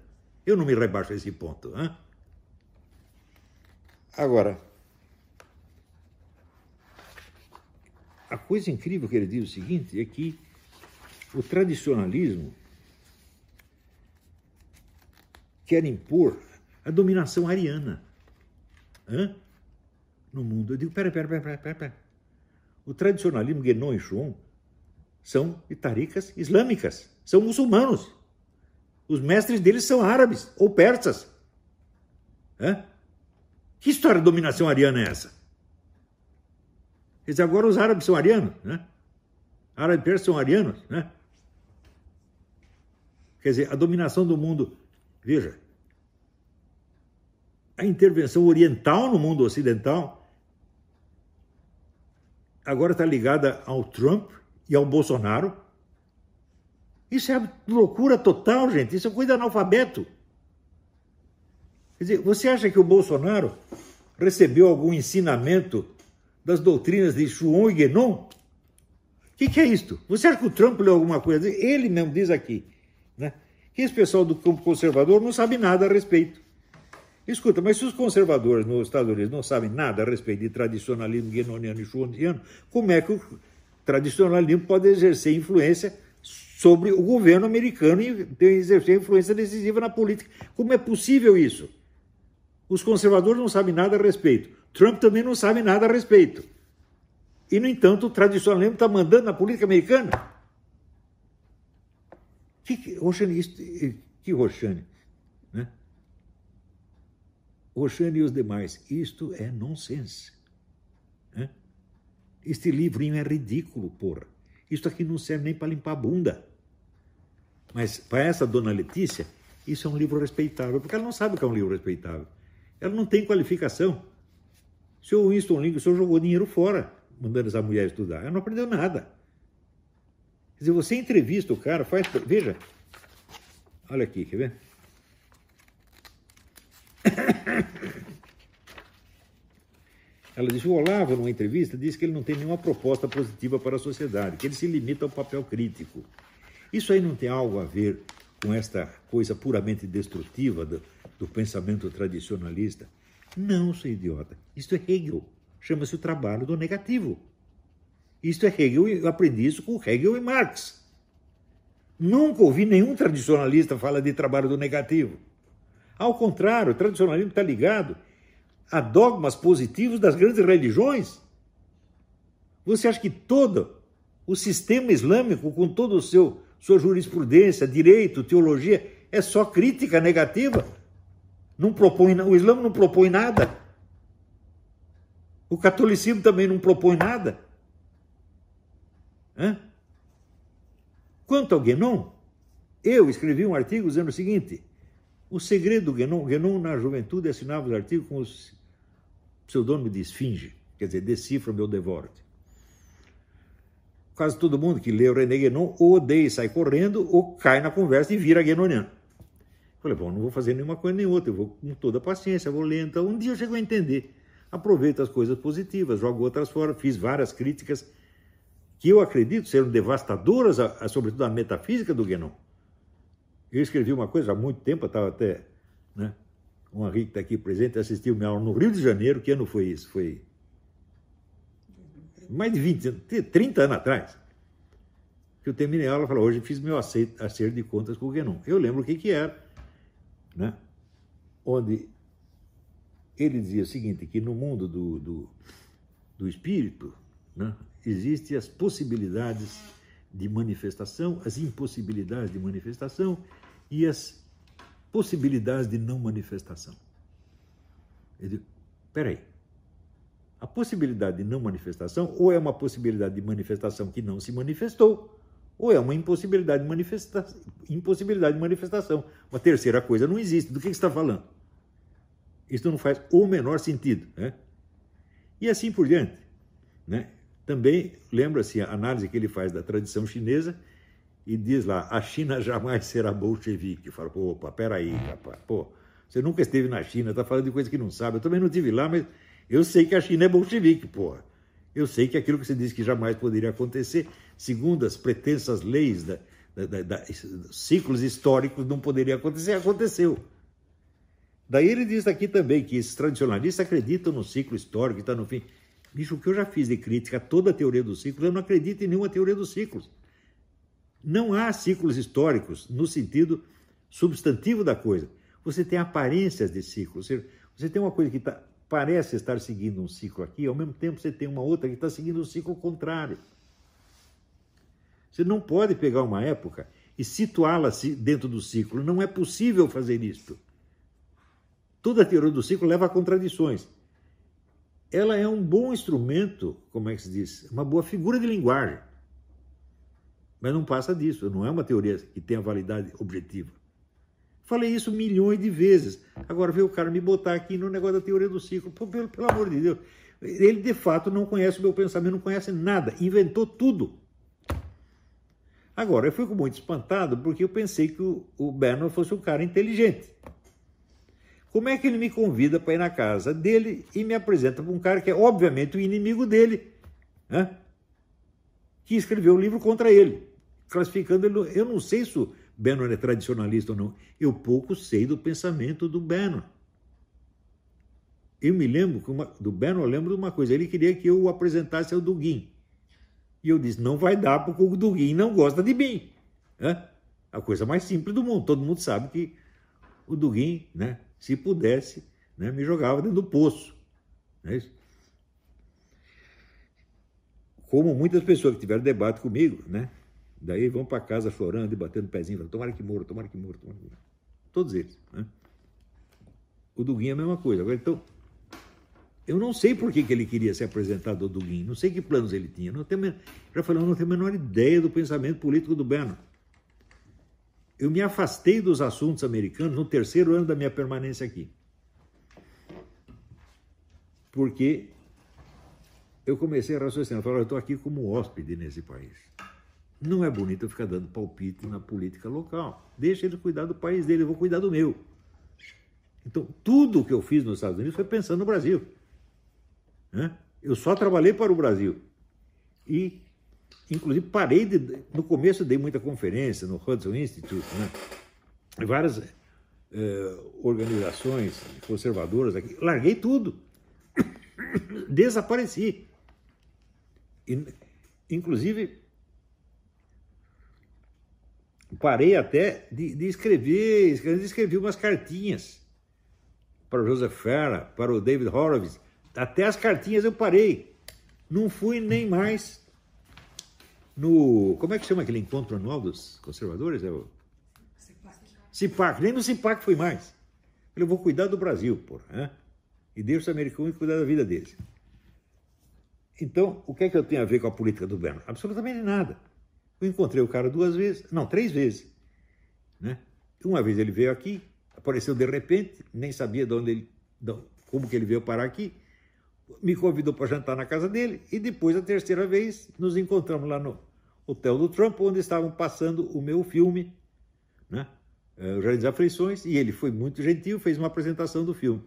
Eu não me rebaixo a esse ponto. Hã? Agora, a coisa incrível que ele diz o seguinte é que o tradicionalismo quer impor a dominação ariana Hã? no mundo. Eu digo, pera, pera, pera, pera, pera. O tradicionalismo Guénon e Chon são taricas islâmicas, são muçulmanos. Os mestres deles são árabes ou persas. Hã? Que história de dominação ariana é essa? Quer dizer, agora os árabes são arianos, né? Árabes e persas são arianos, né? Quer dizer, a dominação do mundo Veja, a intervenção oriental no mundo ocidental agora está ligada ao Trump e ao Bolsonaro. Isso é loucura total, gente. Isso é coisa analfabeto. Quer dizer, você acha que o Bolsonaro recebeu algum ensinamento das doutrinas de Chuon e Guénon? O que, que, é isto? Você acha que o Trump leu alguma coisa? Ele mesmo diz aqui? Que esse pessoal do campo conservador não sabe nada a respeito. Escuta, mas se os conservadores nos Estados Unidos não sabem nada a respeito de tradicionalismo guenoniano e schwantiano, como é que o tradicionalismo pode exercer influência sobre o governo americano e exercer influência decisiva na política? Como é possível isso? Os conservadores não sabem nada a respeito. Trump também não sabe nada a respeito. E, no entanto, o tradicionalismo está mandando na política americana. Que, Roxane, isto, que Roxane, né? Roxane e os demais, isto é nonsense. Né? Este livrinho é ridículo, porra. Isto aqui não serve nem para limpar a bunda. Mas para essa dona Letícia, isso é um livro respeitável, porque ela não sabe o que é um livro respeitável. Ela não tem qualificação. O Winston Lincoln, o senhor jogou dinheiro fora, mandando essa mulher estudar. Ela não aprendeu nada. Quer dizer, você entrevista o cara, faz. Veja. Olha aqui, quer ver? Ela disse: o Olavo, numa entrevista, disse que ele não tem nenhuma proposta positiva para a sociedade, que ele se limita ao papel crítico. Isso aí não tem algo a ver com esta coisa puramente destrutiva do, do pensamento tradicionalista? Não, seu idiota. Isto é Hegel. Chama-se o trabalho do negativo. Isto é Hegel, eu aprendi isso com Hegel e Marx. Nunca ouvi nenhum tradicionalista falar de trabalho do negativo. Ao contrário, o tradicionalismo está ligado a dogmas positivos das grandes religiões. Você acha que todo o sistema islâmico, com o seu sua jurisprudência, direito, teologia, é só crítica negativa? Não propõe, o Islã não propõe nada. O catolicismo também não propõe nada. Quanto ao Guénon, eu escrevi um artigo dizendo o seguinte: o segredo do Guénon, Guénon na juventude assinava os artigos com o pseudônimo de Esfinge, quer dizer, decifra meu devoro-te. Quase todo mundo que lê o René Guénon ou odeia e sai correndo ou cai na conversa e vira guénoniano. Falei, bom, não vou fazer nenhuma coisa nem outra, eu vou com toda a paciência, vou ler. Então, um dia eu chego a entender. Aproveito as coisas positivas, jogo outras fora, fiz várias críticas que eu acredito serem devastadoras, a, a, sobretudo a metafísica do Guénon. Eu escrevi uma coisa há muito tempo, estava até, né, o Henrique está aqui presente, assistiu minha aula no Rio de Janeiro, que ano foi isso? Foi mais de 20, 30 anos atrás. Que eu terminei a aula e falei, hoje fiz meu acerto de contas com o Guénon. Eu lembro o que que era né? onde ele dizia o seguinte, que no mundo do, do, do espírito né, existem as possibilidades de manifestação, as impossibilidades de manifestação e as possibilidades de não manifestação. Ele disse, peraí, a possibilidade de não manifestação ou é uma possibilidade de manifestação que não se manifestou, ou é uma impossibilidade de, manifesta impossibilidade de manifestação. Uma terceira coisa não existe. Do que, você está falando? Isso não faz o menor sentido. Né? E assim por diante. Né? Também lembra-se a análise que ele faz da tradição chinesa e diz lá: a China jamais será bolchevique. Fala, pô, opa, peraí, rapaz, pô, você nunca esteve na China, está falando de coisa que não sabe. Eu também não estive lá, mas eu sei que a China é bolchevique, porra. Eu sei que aquilo que você disse que jamais poderia acontecer, segundo as pretensas leis da, da, da, ciclos históricos, não poderia acontecer, aconteceu. Daí ele diz aqui também que esses tradicionalistas acreditam no ciclo histórico, está no fim. Bicho, o que eu já fiz de crítica a toda a teoria dos ciclos, eu não acredito em nenhuma teoria dos ciclos. Não há ciclos históricos no sentido substantivo da coisa. Você tem aparências de ciclos. Você tem uma coisa que está parece estar seguindo um ciclo aqui, ao mesmo tempo você tem uma outra que está seguindo um ciclo contrário. Você não pode pegar uma época e situá-la dentro do ciclo. Não é possível fazer isto. Toda a teoria do ciclo leva a contradições. Ela é um bom instrumento, como é que se diz? Uma boa figura de linguagem. Mas não passa disso, não é uma teoria que tenha validade objetiva. Falei isso milhões de vezes. Agora veio o cara me botar aqui no negócio da teoria do ciclo. Pô, pelo, pelo amor de Deus. Ele de fato não conhece o meu pensamento, não conhece nada, inventou tudo. Agora, eu fico muito espantado porque eu pensei que o, o Bernard fosse um cara inteligente. Como é que ele me convida para ir na casa dele e me apresenta para um cara que é obviamente o inimigo dele, né? que escreveu um livro contra ele, classificando ele. Eu não sei se Bannon é tradicionalista ou não. Eu pouco sei do pensamento do Bannon. Eu me lembro uma, do Bannon, eu lembro de uma coisa. Ele queria que eu o apresentasse ao Dugin. E eu disse: não vai dar porque o Dugin não gosta de mim. É? A coisa mais simples do mundo. Todo mundo sabe que o Dugin, né, se pudesse, né, me jogava dentro do poço. Não é isso? Como muitas pessoas que tiveram debate comigo, né, Daí vão para casa chorando e batendo pezinho, falando, tomara que morra, tomara que morra, tomara que morra. Todos eles. Né? O Duguinho é a mesma coisa. Agora, então, eu não sei por que, que ele queria ser apresentado ao Duguinho, não sei que planos ele tinha. Não tenho, já falei, eu não tenho a menor ideia do pensamento político do Bannon. Eu me afastei dos assuntos americanos no terceiro ano da minha permanência aqui. porque eu comecei a raciocinar, falar, eu estou aqui como hóspede nesse país. Não é bonito eu ficar dando palpite na política local. Deixa ele cuidar do país dele, eu vou cuidar do meu. Então, tudo que eu fiz nos Estados Unidos foi pensando no Brasil. Eu só trabalhei para o Brasil. E, inclusive, parei de. No começo, dei muita conferência no Hudson Institute, né? várias eh, organizações conservadoras aqui. Larguei tudo. Desapareci. E, inclusive, parei até de, de escrever, escrevi umas cartinhas para o Joseph Ferra, para o David Horowitz. Até as cartinhas eu parei. Não fui nem mais no. Como é que chama aquele encontro anual dos conservadores? É o... CIPAC. Nem no CIPAC fui mais. Eu vou cuidar do Brasil, porra. Né? E deixa os americanos cuidar da vida deles. Então, o que é que eu tenho a ver com a política do Berno? Absolutamente nada. Eu encontrei o cara duas vezes, não, três vezes. Né? Uma vez ele veio aqui, apareceu de repente, nem sabia de onde ele, como que ele veio parar aqui, me convidou para jantar na casa dele e depois, a terceira vez, nos encontramos lá no hotel do Trump, onde estavam passando o meu filme, né? É, o Jardim das Aflições, e ele foi muito gentil, fez uma apresentação do filme.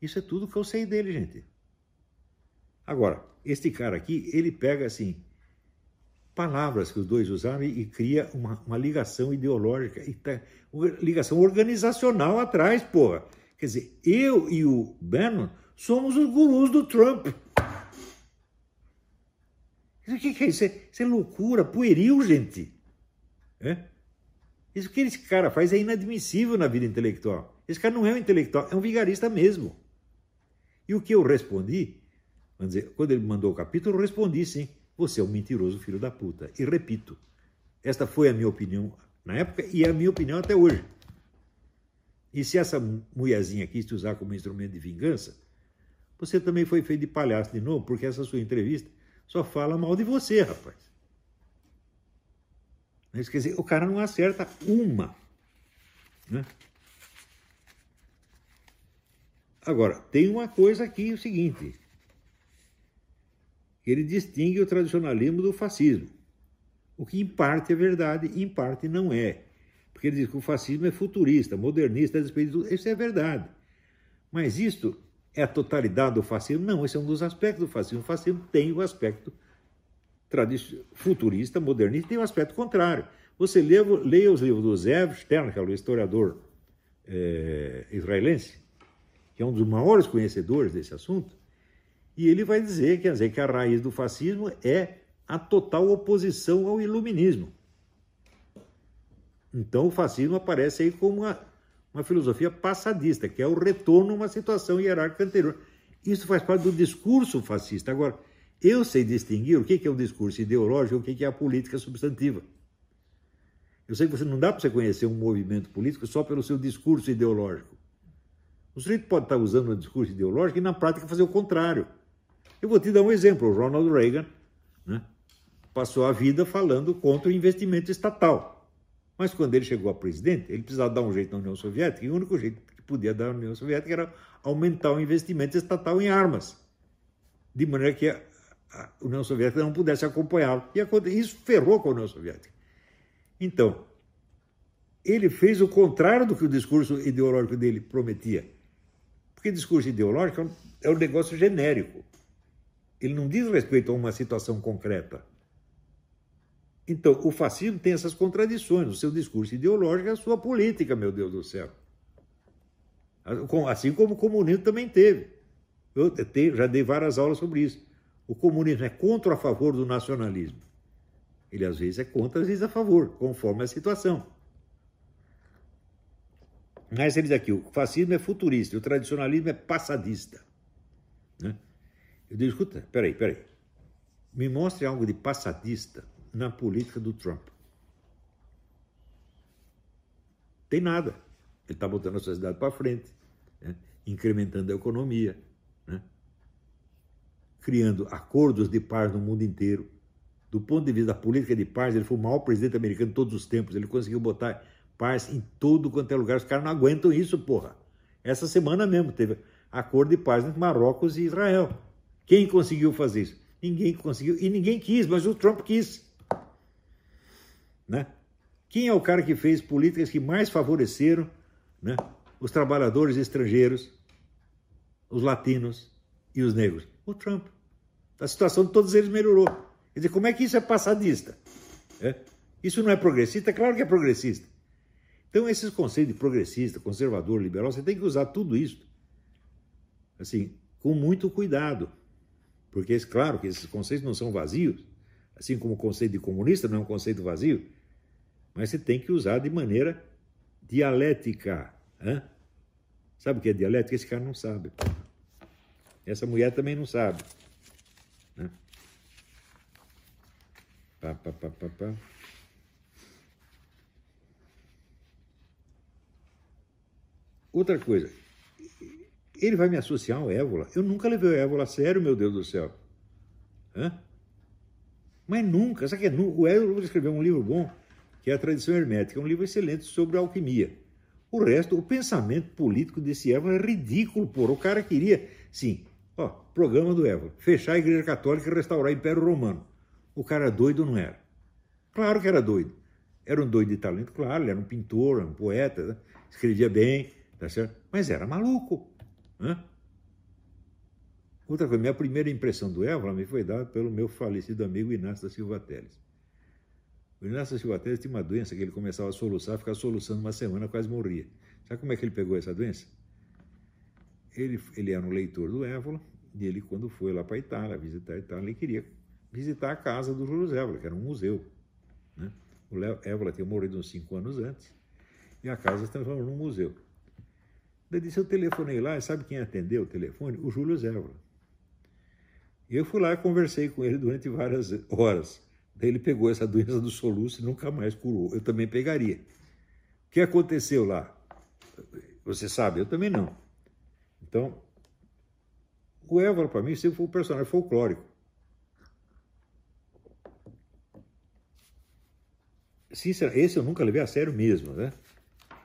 Isso é tudo que eu sei dele, gente. Agora, este cara aqui, ele pega assim, palavras que os dois usaram e, cria uma, uma ligação ideológica, e tá, ligação organizacional atrás, porra. Quer dizer, eu e o Bannon somos os gurus do Trump. O que, é isso? Isso é loucura, pueril, gente. É? Isso que esse cara faz é inadmissível na vida intelectual. Esse cara não é um intelectual, é um vigarista mesmo. E o que eu respondi, vamos dizer, quando ele mandou o capítulo, eu respondi sim. Você é um mentiroso filho da puta. E repito, esta foi a minha opinião na época e é a minha opinião até hoje. E se essa mulherzinha quis te usar como instrumento de vingança, você também foi feito de palhaço de novo, porque essa sua entrevista só fala mal de você, rapaz. Mas, quer dizer, o cara não acerta uma. Né? Agora, tem uma coisa aqui, o seguinte ele distingue o tradicionalismo do fascismo. O que em parte é verdade, em parte não é. Porque ele diz que o fascismo é futurista, modernista, a de tudo. Isso é verdade. Mas isto é a totalidade do fascismo? Não, esse é um dos aspectos do fascismo. O fascismo tem o aspecto futurista, modernista, tem o aspecto contrário. Você lê, lê os livros do Zev Stern, que é o historiador é, israelense, que é um dos maiores conhecedores desse assunto, e ele vai dizer, quer dizer, que a raiz do fascismo é a total oposição ao iluminismo. Então o fascismo aparece aí como uma, uma filosofia passadista, que é o retorno a uma situação hierárquica anterior. Isso faz parte do discurso fascista. Agora, eu sei distinguir o que é o discurso ideológico e o que é a política substantiva. Eu sei que você não dá para você conhecer um movimento político só pelo seu discurso ideológico. O sujeito pode estar usando um discurso ideológico e na prática fazer o contrário. Eu vou te dar um exemplo. O Ronald Reagan né, passou a vida falando contra o investimento estatal. Mas quando ele chegou a presidente, ele precisava dar um jeito na União Soviética, e o único jeito que podia dar na União Soviética era aumentar o investimento estatal em armas, de maneira que a União Soviética não pudesse acompanhá-lo. E isso ferrou com a União Soviética. Então, ele fez o contrário do que o discurso ideológico dele prometia. Porque discurso ideológico é um negócio genérico. Ele não diz respeito a uma situação concreta. Então, o fascismo tem essas contradições, o seu discurso ideológico e a sua política, meu Deus do céu. Assim como o comunismo também teve. Eu já dei várias aulas sobre isso. O comunismo é contra ou a favor do nacionalismo? Ele às vezes é contra, às vezes a favor, conforme a situação. Mas ele diz aqui, o fascismo é futurista, o tradicionalismo é passadista. Né? Eu digo, escuta, peraí, peraí. Me mostre algo de passadista na política do Trump. Tem nada. Ele está botando a sociedade para frente, né? incrementando a economia, né? criando acordos de paz no mundo inteiro. Do ponto de vista da política de paz, ele foi o maior presidente americano de todos os tempos. Ele conseguiu botar paz em todo quanto é lugar. Os caras não aguentam isso, porra. Essa semana mesmo teve acordo de paz entre Marrocos e Israel. Quem conseguiu fazer isso? Ninguém conseguiu e ninguém quis, mas o Trump quis. Né? Quem é o cara que fez políticas que mais favoreceram né, os trabalhadores estrangeiros, os latinos e os negros? O Trump. A situação de todos eles melhorou. Quer dizer, como é que isso é passadista? É? Isso não é progressista? É claro que é progressista. Então, esses conceitos de progressista, conservador, liberal, você tem que usar tudo isso, assim, com muito cuidado. Porque, claro, que esses conceitos não são vazios, assim como o conceito de comunista não é um conceito vazio, mas você tem que usar de maneira dialética. Hein? Sabe o que é dialética? Esse cara não sabe. Essa mulher também não sabe. Né? Pá, pá, pá, pá, pá. Outra coisa, ele vai me associar ao Évola. Eu nunca levei o Évola a sério, meu Deus do céu. Hã? Mas nunca, sabe que é, o Évola escreveu um livro bom, que é a Tradição Hermética, um livro excelente sobre alquimia. O resto, o pensamento político desse Évola é ridículo, porra. O cara queria, sim, ó, programa do Évola, fechar a Igreja Católica e restaurar o Império Romano. O cara doido não era. Claro que era doido. Era um doido de talento, claro, ele era um pintor, um poeta, né? escrevia bem, tá certo? Mas era maluco. Né? Outra coisa, minha primeira impressão do Évola me foi dada pelo meu falecido amigo Inácio da Silva Teles. O Inácio da Silva Teles tinha uma doença que ele começava a soluçar, ficava soluçando uma semana, quase morria. Sabe como é que ele pegou essa doença? Ele, ele era um leitor do Évola, e ele, quando foi lá para a Itália, visitar a Itália, ele queria visitar a casa do Júlio Évola, que era um museu. Né? O Évola tinha morrido uns cinco anos antes, e a casa se transformou num museu. Daí disse, eu telefonei lá, e sabe quem atendeu o telefone? O Júlio Zévola. E eu fui lá e conversei com ele durante várias horas. Daí ele pegou essa doença do soluço e nunca mais curou. Eu também pegaria. O que aconteceu lá? Você sabe, eu também não. Então, o Évora, para mim, sempre foi um personagem folclórico. Sinceramente, esse eu nunca levei a sério mesmo, né?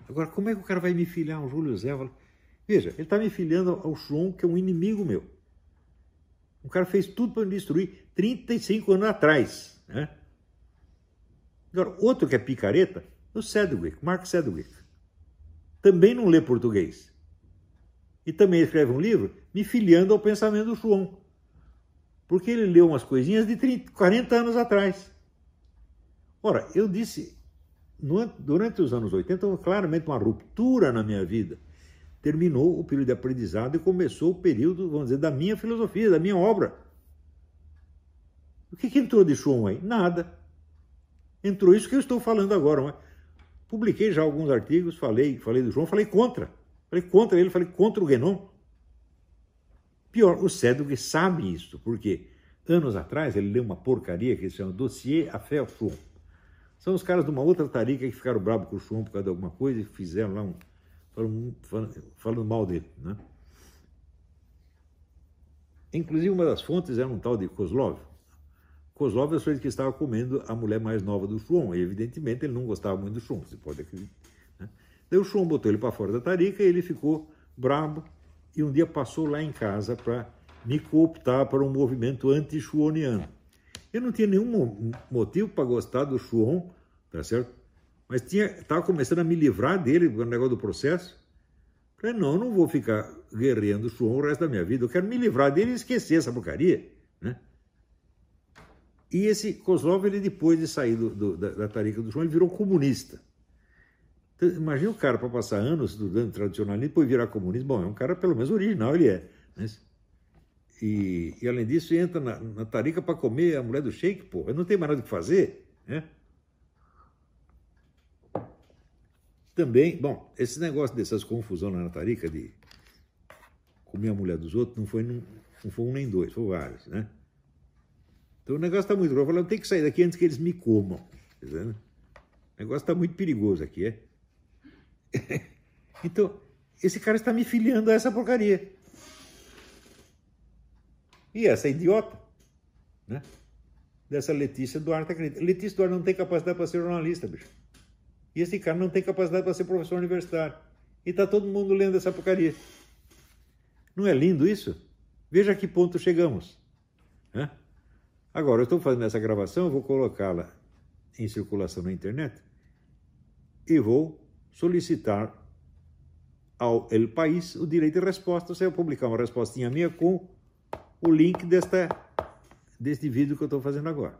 Agora, como é que o cara vai me filiar ao Júlio Zévola? Veja, ele está me filiando ao João, que é um inimigo meu. O cara fez tudo para me destruir 35 anos atrás. Né? Agora, outro que é picareta, o Sedgwick, Mark Sedgwick. Também não lê português. E também escreve um livro me filiando ao pensamento do João. Porque ele leu umas coisinhas de 30, 40 anos atrás. Ora, eu disse durante os anos 80, houve claramente uma ruptura na minha vida. Terminou o período de aprendizado e começou o período, vamos dizer, da minha filosofia, da minha obra. O que, que entrou de Schum aí? Nada. Entrou isso que eu estou falando agora. Mas publiquei já alguns artigos, falei, falei do João, falei contra. Falei contra ele, falei contra o Guénon. Pior, o Cédric sabe isso, porque anos atrás ele leu uma porcaria que se chama Dossier Fé Schum são os caras de uma outra tarica que ficaram bravos com o Schum por causa de alguma coisa e fizeram lá um. falando, falando, falando mal dele. Né? Inclusive, uma das fontes era um tal de Kozlov. Kozlov o sujeito que estava comendo a mulher mais nova do Schum, e evidentemente ele não gostava muito do Schum, você pode acreditar. Né? Daí o Schum botou ele para fora da tarica e ele ficou brabo e um dia passou lá em casa para me cooptar para um movimento anti-schuoniano. Eu não tinha nenhum motivo para gostar do Chuon, tá certo? Mas estava começando a me livrar dele, o negócio do processo. Falei, não, eu não vou ficar guerreando o Chuon o resto da minha vida. Eu quero me livrar dele e esquecer essa porcaria? E esse Kozlov, ele depois de sair do, do, da, da tarica do Chuon, ele virou comunista. Então, imagina o cara para passar anos estudando tradicionalismo e depois virar comunista. Bom, é um cara pelo menos original, ele é. Né? E, e, além disso, entra na, na tarica para comer a mulher do shake, pô. Não tem mais nada o que fazer, né? Também, bom, esse negócio dessas confusões na tarica de comer a mulher dos outros não foi, não, não foi um nem dois, foi vários, né? Então o negócio está muito grave. Eu falei, tem que sair daqui antes que eles me comam. O negócio está muito perigoso aqui, é? então, esse cara está me filiando a essa porcaria. E essa idiota, né? Dessa Letícia Duarte acredita. Letícia Duarte não tem capacidade para ser jornalista, bicho. E esse cara não tem capacidade para ser professor universitário. E tá todo mundo lendo essa porcaria. Não é lindo isso? Veja a que ponto chegamos. Né? Agora, eu estou fazendo essa gravação, eu vou colocá-la em circulação na internet e vou solicitar ao El País o direito de resposta. Você vai publicar uma respostinha minha com o link desta, deste vídeo que eu estou fazendo agora.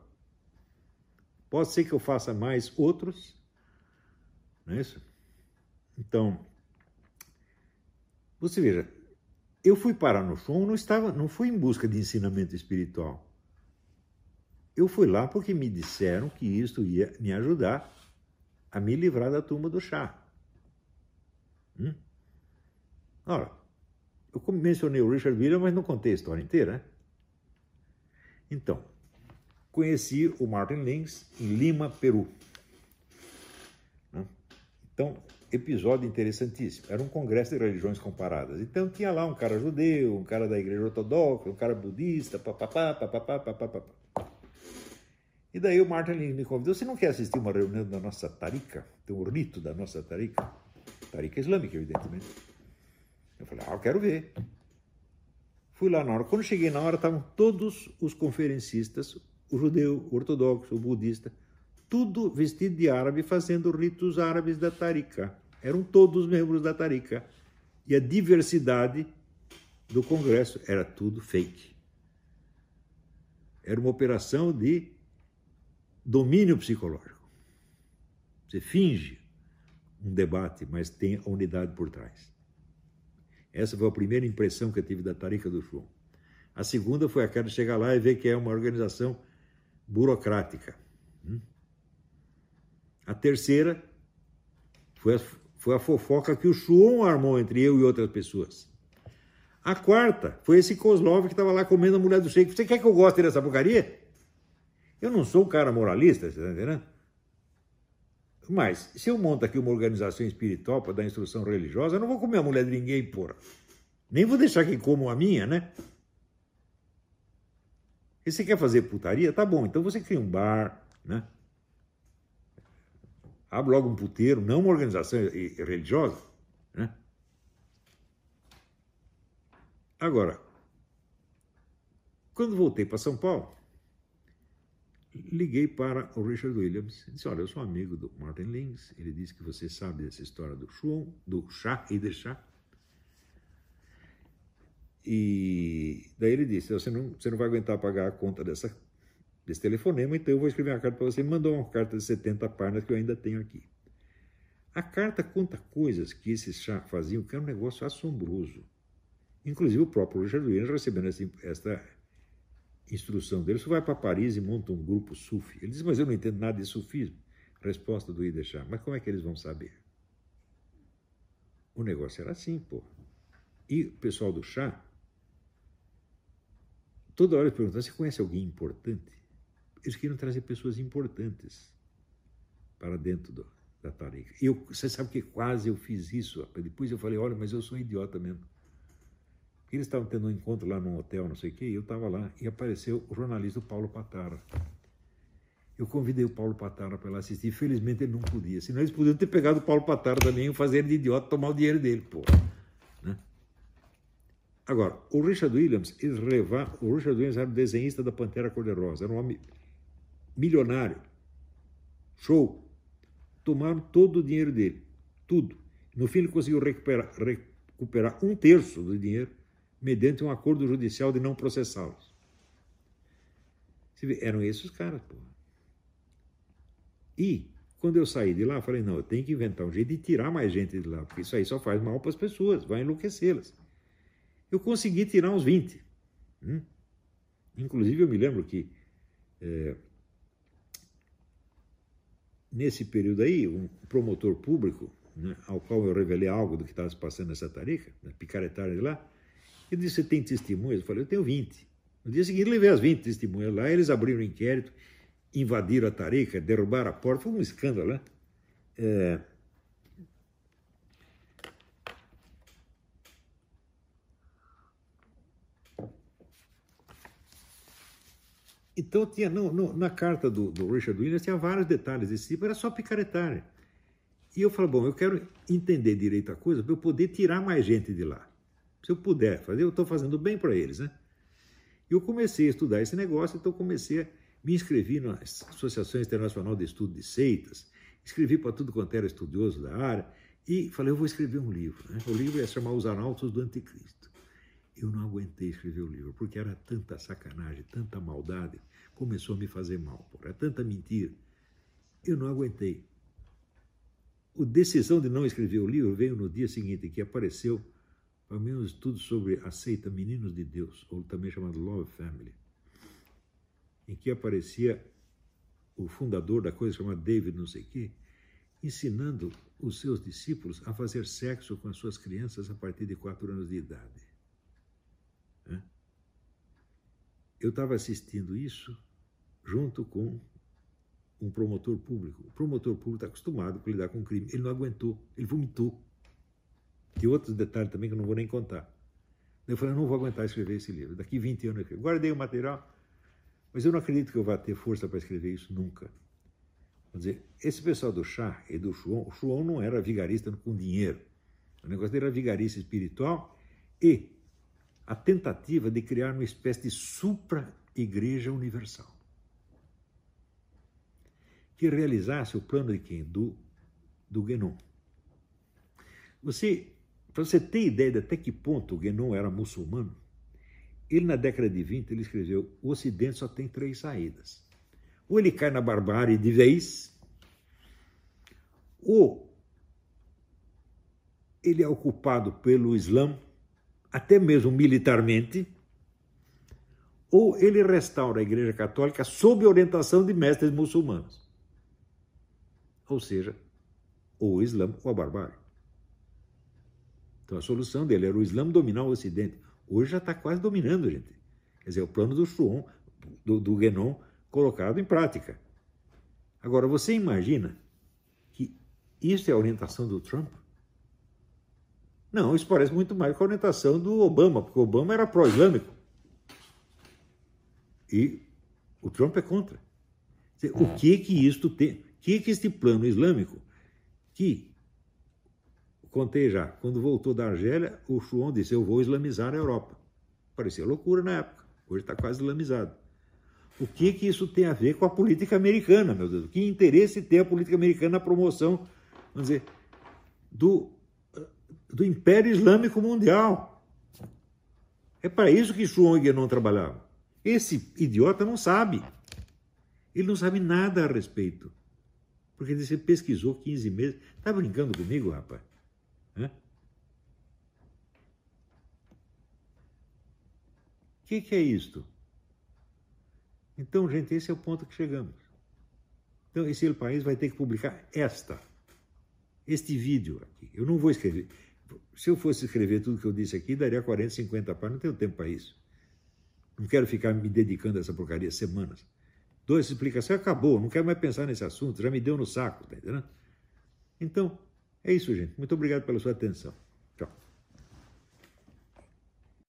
Pode ser que eu faça mais outros, não é isso? Então, você veja, eu fui parar no show, não estava, não fui em busca de ensinamento espiritual. Eu fui lá porque me disseram que isso ia me ajudar a me livrar da turma do chá. Hum? Ora, eu mencionei o Richard Miller, mas não contei a história inteira. Né? Então, conheci o Martin Lins em Lima, Peru. Então, episódio interessantíssimo. Era um congresso de religiões comparadas. Então tinha lá um cara judeu, um cara da igreja ortodoxa, um cara budista, papapá, papapá, papapá. E daí o Martin me convidou, você não quer assistir uma reunião da nossa tarika? Tem um rito da nossa tarika? Tarika islâmica, evidentemente. Eu falei, ah, eu quero ver. Fui lá na hora. Quando cheguei na hora, estavam todos os conferencistas, o judeu, o ortodoxo, o budista, tudo vestido de árabe, fazendo ritos árabes da Tarika. Eram todos membros da Tarika. E a diversidade do Congresso era tudo fake. Era uma operação de domínio psicológico. Você finge um debate, mas tem a unidade por trás. Essa foi a primeira impressão que eu tive da Tarika do Chum. A segunda foi aquela de chegar lá e ver que é uma organização burocrática. Hum? A terceira foi a, foi a fofoca que o Shuon armou entre eu e outras pessoas. A quarta foi esse Kozlov que estava lá comendo a mulher do Sheik. Você quer que eu goste dessa porcaria? Eu não sou um cara moralista, você está entendendo? Mas, se eu monto aqui uma organização espiritual para dar instrução religiosa, eu não vou comer a mulher de ninguém, porra. Nem vou deixar que comam a minha, né? E você quer fazer putaria? Tá bom, então você cria um bar, né? Abre logo um puteiro, não uma organização religiosa. Né? Agora, quando voltei para São Paulo, liguei para o Richard Williams e disse, olha, eu sou amigo do Martin Lins, ele disse que você sabe dessa história do Shuon, do chá e de chá. E daí ele disse, você não, você não vai aguentar pagar a conta dessa desse telefonema, então eu vou escrever uma carta para você. Mandou uma carta de 70 páginas que eu ainda tenho aqui. A carta conta coisas que esses chá faziam, que é um negócio assombroso. Inclusive o próprio Richard Williams recebendo essa, esta instrução dele, você vai para Paris e monta um grupo sufi. Ele diz, mas eu não entendo nada de sufismo. Resposta do Idechá, mas como é que eles vão saber? O negócio era assim, pô. E o pessoal do chá, toda hora perguntando, você conhece alguém importante? eles queriam trazer pessoas importantes para dentro do, da tarefa. Eu, você sabe que quase eu fiz isso. Depois eu falei, olha, mas eu sou um idiota mesmo. Eles estavam tendo um encontro lá num hotel, não sei o quê, e eu estava lá, e apareceu o jornalista Paulo Patara. Eu convidei o Paulo Patara para lá assistir, infelizmente ele não podia, senão eles podiam ter pegado o Paulo Patara também e fazer ele de idiota tomar o dinheiro dele, pô. Né? Agora, o Richard Williams, eles levaram, o Richard Williams era o desenhista da Pantera Cor-de-Rosa, era um homem milionário. Show. Tomaram todo o dinheiro dele. Tudo. No fim, ele conseguiu recuperar, recuperar um terço do dinheiro mediante um acordo judicial de não processá-los. Eram esses os caras, pô. E, quando eu saí de lá, falei, não, eu tenho que inventar um jeito de tirar mais gente de lá, porque isso aí só faz mal para as pessoas, vai enlouquecê-las. Eu consegui tirar uns 20. Hum? Inclusive, eu me lembro que é, nesse período aí, um promotor público, né, ao qual eu revelei algo do que estava se passando nessa tarica, na de lá, ele disse, você tem testemunhas? Eu falei, eu tenho 20. No dia seguinte, levei as 20 testemunhas lá, eles abriram o um inquérito, invadiram a tarica, derrubaram a porta, foi um escândalo, né? É... Então, tinha, no, no, na carta do, do, Richard Williams tinha vários detalhes desse tipo, era só picaretária. E eu falei, bom, eu quero entender direito a coisa para eu poder tirar mais gente de lá. Se eu puder fazer, eu estou fazendo bem para eles, né? Eu comecei a estudar esse negócio, então comecei a me inscrever na Associação Internacional de Estudo de Seitas, escrevi para tudo quanto era estudioso da área, e falei, eu vou escrever um livro. Né? O livro ia se chamar Os Arautos do Anticristo. Eu não aguentei escrever o livro, porque era tanta sacanagem, tanta maldade, começou a me fazer mal, era tanta mentira. Eu não aguentei. A decisão de não escrever o livro veio no dia seguinte, que apareceu mim um estudo sobre a seita Meninos de Deus, ou também chamado Love Family, em que aparecia o fundador da coisa chamada David não sei quê, ensinando os seus discípulos a fazer sexo com as suas crianças a partir de quatro anos de idade. Eu estava assistindo isso junto com um promotor público. O promotor público está acostumado a lidar com crime. Ele não aguentou, ele vomitou. E outros detalhes também que eu não vou nem contar. Eu falei, não vou aguentar escrever esse livro. Daqui 20 anos eu escrevo. Guardei o material, mas eu não acredito que eu vá ter força para escrever isso nunca. Quer dizer, esse pessoal do chá e do Chuon, o Chuon não era vigarista com dinheiro. O negócio dele era vigarista espiritual e a tentativa de criar uma espécie de supra-igreja universal. Que realizasse o plano de quem? Do, do Guénon. Você, para você ter ideia de até que ponto o Guénon era muçulmano, ele na década de 20 ele escreveu: o Ocidente só tem três saídas. Ou ele cai na barbárie de vez, ou ele é ocupado pelo Islã, até mesmo militarmente, ou ele restaura a Igreja Católica sob orientação de mestres muçulmanos. Ou seja, ou o Islã ou a barbárie. Então a solução dele era o Islã dominar o Ocidente. Hoje já está quase dominando, gente. Quer dizer, o plano do Shuon, do, do Guénon, colocado em prática. Agora, você imagina que isso é a orientação do Trump? Não, isso parece muito mais com a orientação do Obama, porque o Obama era pró-islâmico. E o Trump é contra. O é. que que isto tem? O que que este plano islâmico, que contei já, quando voltou da Argélia, o Chuon disse: Eu vou islamizar a Europa. Parecia loucura na época, hoje está quase islamizado. O que que isso tem a ver com a política americana, meu Deus? Que interesse tem a política americana na promoção, vamos dizer, do do Império Islâmico Mundial. É para isso que Schwong não trabalhava. Esse idiota não sabe. Ele não sabe nada a respeito. Porque ele pesquisou 15 meses. Está brincando comigo, rapaz? O que, que é isto? Então, gente, esse é o ponto que chegamos. Então, esse país vai ter que publicar esta, este vídeo aqui. Eu não vou escrever. Se eu fosse escrever tudo que eu disse aqui, daria 40, 50 páginas. Não tenho tempo para isso. Não quero ficar me dedicando a essa porcaria semanas. Essa explicação acabou. Não quero mais pensar nesse assunto. Já me deu no saco, tá entendendo? Então, é isso, gente. Muito obrigado pela sua atenção.